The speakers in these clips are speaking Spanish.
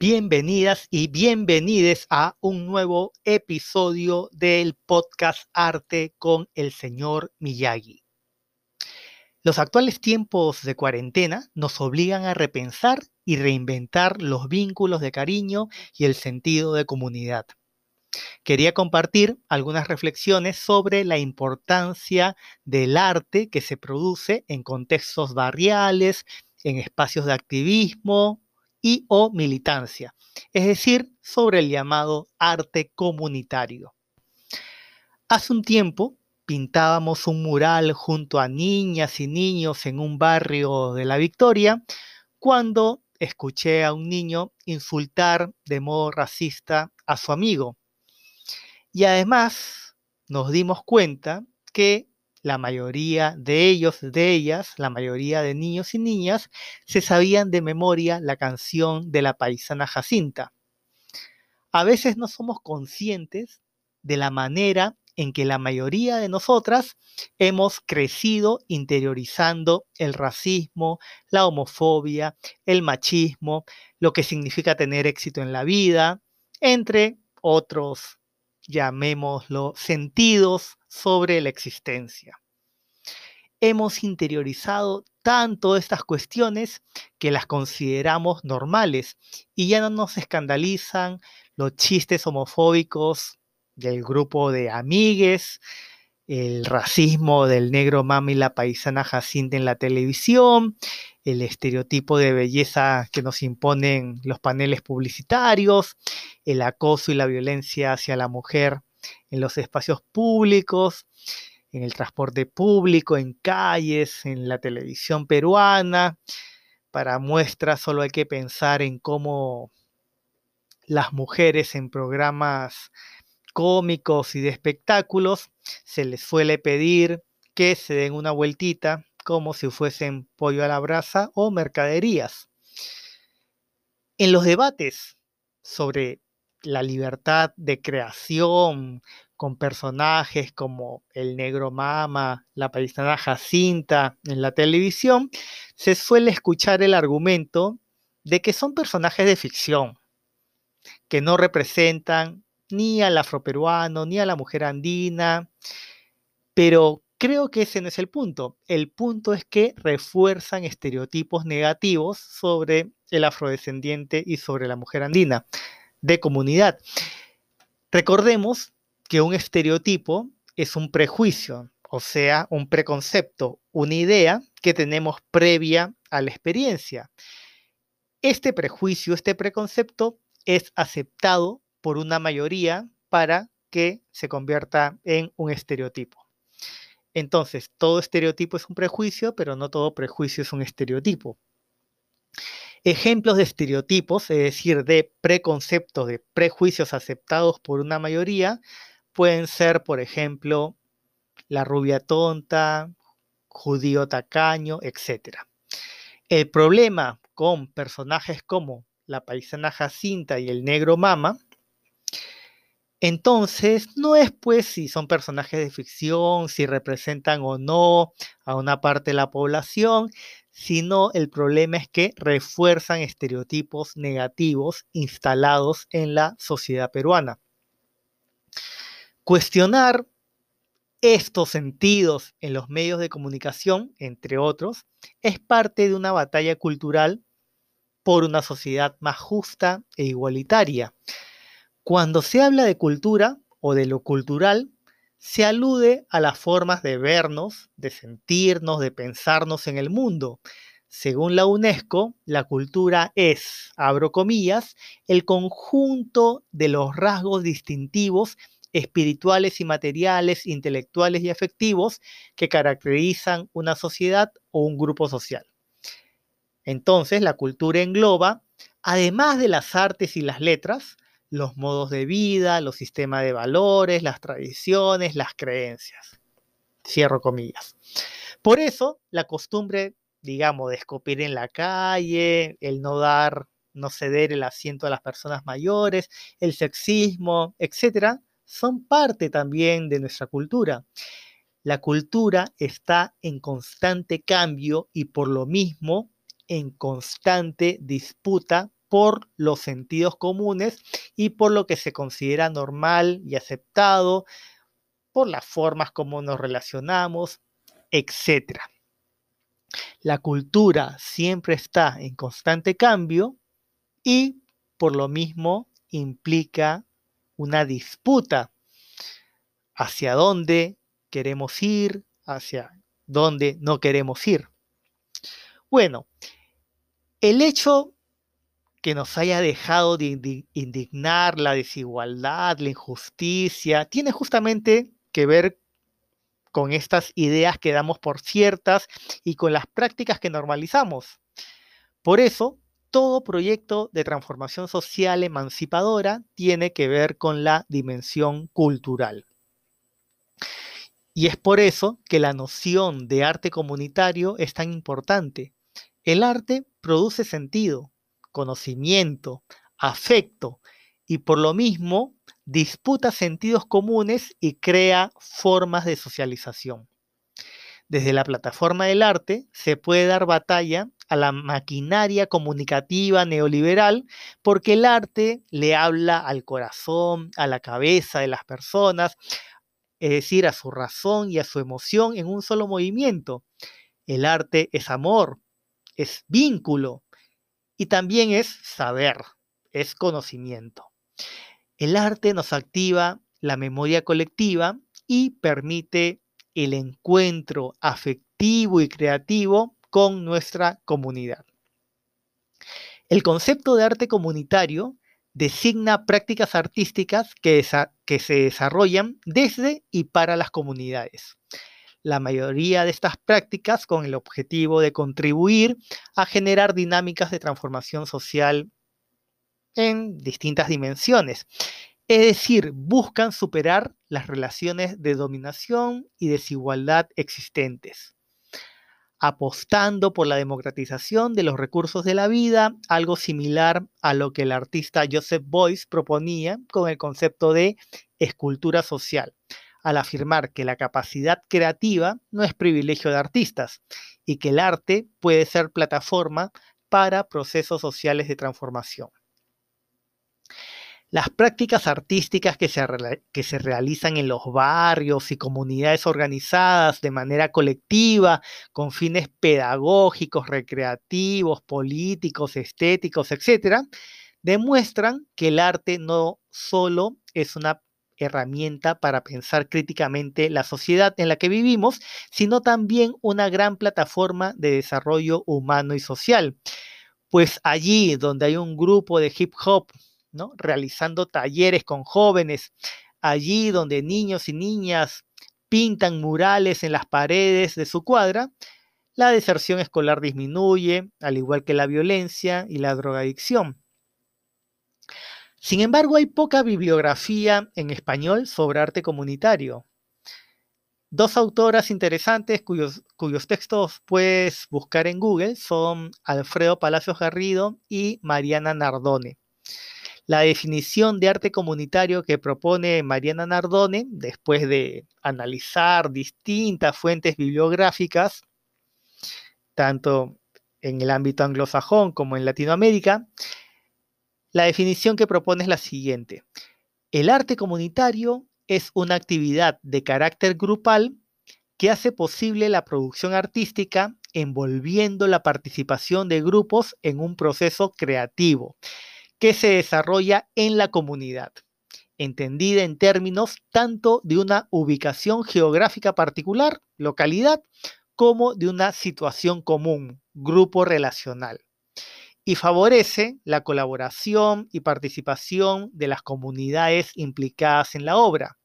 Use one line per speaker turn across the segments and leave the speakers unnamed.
Bienvenidas y bienvenides a un nuevo episodio del podcast Arte con el señor Miyagi. Los actuales tiempos de cuarentena nos obligan a repensar y reinventar los vínculos de cariño y el sentido de comunidad. Quería compartir algunas reflexiones sobre la importancia del arte que se produce en contextos barriales, en espacios de activismo, y o militancia, es decir, sobre el llamado arte comunitario. Hace un tiempo pintábamos un mural junto a niñas y niños en un barrio de La Victoria cuando escuché a un niño insultar de modo racista a su amigo. Y además nos dimos cuenta que la mayoría de ellos, de ellas, la mayoría de niños y niñas, se sabían de memoria la canción de la paisana Jacinta. A veces no somos conscientes de la manera en que la mayoría de nosotras hemos crecido interiorizando el racismo, la homofobia, el machismo, lo que significa tener éxito en la vida, entre otros llamémoslo, sentidos sobre la existencia. Hemos interiorizado tanto estas cuestiones que las consideramos normales y ya no nos escandalizan los chistes homofóbicos del grupo de amigues, el racismo del negro mami la paisana Jacinta en la televisión, el estereotipo de belleza que nos imponen los paneles publicitarios, el acoso y la violencia hacia la mujer en los espacios públicos, en el transporte público, en calles, en la televisión peruana. Para muestra solo hay que pensar en cómo las mujeres en programas cómicos y de espectáculos se les suele pedir que se den una vueltita como si fuesen pollo a la brasa o mercaderías. En los debates sobre la libertad de creación con personajes como el negro mama, la paisana Jacinta en la televisión, se suele escuchar el argumento de que son personajes de ficción, que no representan ni al afroperuano, ni a la mujer andina, pero creo que ese no es el punto. El punto es que refuerzan estereotipos negativos sobre el afrodescendiente y sobre la mujer andina de comunidad. Recordemos que un estereotipo es un prejuicio, o sea, un preconcepto, una idea que tenemos previa a la experiencia. Este prejuicio, este preconcepto es aceptado por una mayoría para que se convierta en un estereotipo. Entonces, todo estereotipo es un prejuicio, pero no todo prejuicio es un estereotipo. Ejemplos de estereotipos, es decir, de preconceptos, de prejuicios aceptados por una mayoría, pueden ser, por ejemplo, la rubia tonta, judío tacaño, etc. El problema con personajes como la paisana Jacinta y el negro Mama, entonces no es pues si son personajes de ficción, si representan o no a una parte de la población, sino el problema es que refuerzan estereotipos negativos instalados en la sociedad peruana. Cuestionar estos sentidos en los medios de comunicación, entre otros, es parte de una batalla cultural por una sociedad más justa e igualitaria. Cuando se habla de cultura o de lo cultural, se alude a las formas de vernos, de sentirnos, de pensarnos en el mundo. Según la UNESCO, la cultura es, abro comillas, el conjunto de los rasgos distintivos espirituales y materiales, intelectuales y afectivos que caracterizan una sociedad o un grupo social. Entonces, la cultura engloba, además de las artes y las letras, los modos de vida, los sistemas de valores, las tradiciones, las creencias. Cierro comillas. Por eso, la costumbre, digamos, de escupir en la calle, el no dar, no ceder el asiento a las personas mayores, el sexismo, etcétera, son parte también de nuestra cultura. La cultura está en constante cambio y por lo mismo en constante disputa por los sentidos comunes y por lo que se considera normal y aceptado, por las formas como nos relacionamos, etc. La cultura siempre está en constante cambio y por lo mismo implica una disputa hacia dónde queremos ir, hacia dónde no queremos ir. Bueno, el hecho que nos haya dejado de indignar la desigualdad, la injusticia, tiene justamente que ver con estas ideas que damos por ciertas y con las prácticas que normalizamos. Por eso, todo proyecto de transformación social emancipadora tiene que ver con la dimensión cultural. Y es por eso que la noción de arte comunitario es tan importante. El arte produce sentido, conocimiento, afecto y por lo mismo disputa sentidos comunes y crea formas de socialización. Desde la plataforma del arte se puede dar batalla a la maquinaria comunicativa neoliberal porque el arte le habla al corazón, a la cabeza de las personas, es decir, a su razón y a su emoción en un solo movimiento. El arte es amor, es vínculo y también es saber, es conocimiento. El arte nos activa la memoria colectiva y permite el encuentro afectivo y creativo con nuestra comunidad. El concepto de arte comunitario designa prácticas artísticas que, se desarrollan desde y para las comunidades. La mayoría de estas prácticas con el objetivo de contribuir a generar dinámicas de transformación social en distintas dimensiones. Es decir, buscan superar las relaciones de dominación y desigualdad existentes, apostando por la democratización de los recursos de la vida, algo similar a lo que el artista Joseph Beuys proponía con el concepto de escultura social, al afirmar que la capacidad creativa no es privilegio de artistas y que el arte puede ser plataforma para procesos sociales de transformación. Las prácticas artísticas que se, que se, realizan en los barrios y comunidades organizadas de manera colectiva, con fines pedagógicos, recreativos, políticos, estéticos, etc., demuestran que el arte no solo es una herramienta para pensar críticamente la sociedad en la que vivimos, sino también una gran plataforma de desarrollo humano y social. Pues allí donde hay un grupo de hip hop realizando talleres con jóvenes, allí donde niños y niñas pintan murales en las paredes de su cuadra, la deserción escolar disminuye, al igual que la violencia y la drogadicción. Sin embargo, hay poca bibliografía en español sobre arte comunitario. Dos autoras interesantes cuyos, textos puedes buscar en Google son Alfredo Palacios Garrido y Mariana Nardone. La definición de arte comunitario que propone Mariana Nardone, después de analizar distintas fuentes bibliográficas, tanto en el ámbito anglosajón como en Latinoamérica, la definición que propone es la siguiente. El arte comunitario es una actividad de carácter grupal que hace posible la producción artística envolviendo la participación de grupos en un proceso creativo que se desarrolla en la comunidad, entendida en términos tanto de una ubicación geográfica particular, localidad, como de una situación común, grupo relacional, y favorece la colaboración y participación de las comunidades implicadas en la obra.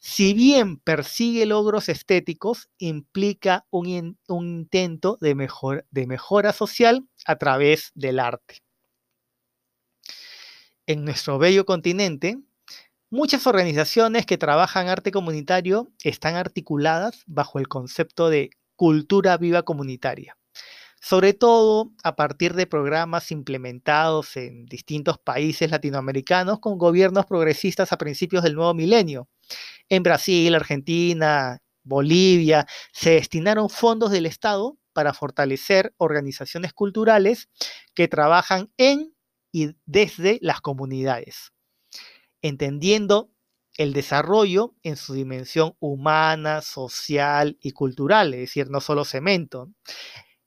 Si bien persigue logros estéticos, implica un, intento de mejora social a través del arte en nuestro bello continente, muchas organizaciones que trabajan arte comunitario están articuladas bajo el concepto de cultura viva comunitaria, sobre todo a partir de programas implementados en distintos países latinoamericanos con gobiernos progresistas a principios del nuevo milenio. En Brasil, Argentina, Bolivia, se destinaron fondos del Estado para fortalecer organizaciones culturales que trabajan en y desde las comunidades, entendiendo el desarrollo en su dimensión humana, social y cultural, es decir, no solo cemento.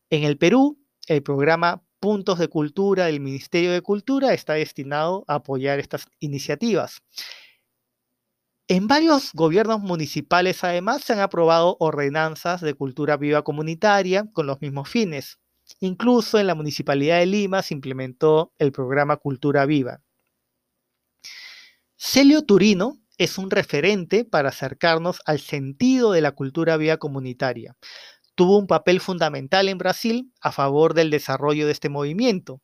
En el Perú, el programa Puntos de Cultura del Ministerio de Cultura está destinado a apoyar estas iniciativas. En varios gobiernos municipales, además, se han aprobado ordenanzas de cultura viva comunitaria con los mismos fines. Incluso en la Municipalidad de Lima se implementó el programa Cultura Viva. Celio Turino es un referente para acercarnos al sentido de la cultura viva comunitaria. Tuvo un papel fundamental en Brasil a favor del desarrollo de este movimiento.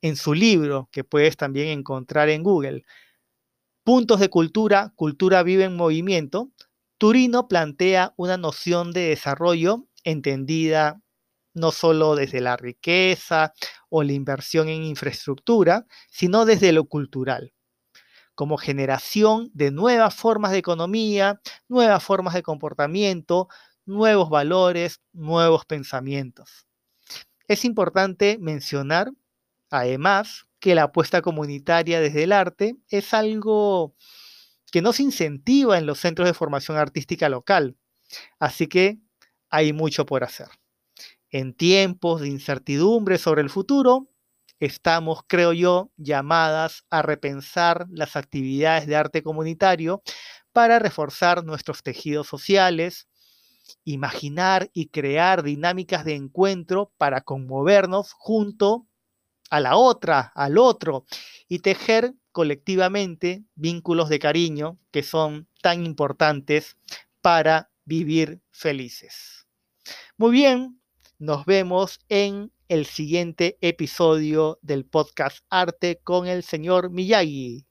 En su libro, que puedes también encontrar en Google, Puntos de Cultura, Cultura Viva en Movimiento, Turino plantea una noción de desarrollo entendida no solo desde la riqueza o la inversión en infraestructura, sino desde lo cultural como generación de nuevas formas de economía, nuevas formas de comportamiento, nuevos valores, nuevos pensamientos. Es importante mencionar, además, que la apuesta comunitaria desde el arte es algo que no se incentiva en los centros de formación artística local, así que hay mucho por hacer. En tiempos de incertidumbre sobre el futuro, estamos, creo yo, llamadas a repensar las actividades de arte comunitario para reforzar nuestros tejidos sociales, imaginar y crear dinámicas de encuentro para conmovernos junto a la otra, al otro, y tejer colectivamente vínculos de cariño que son tan importantes para vivir felices. Muy bien, nos vemos en el siguiente episodio del podcast Arte con el señor Miyagi.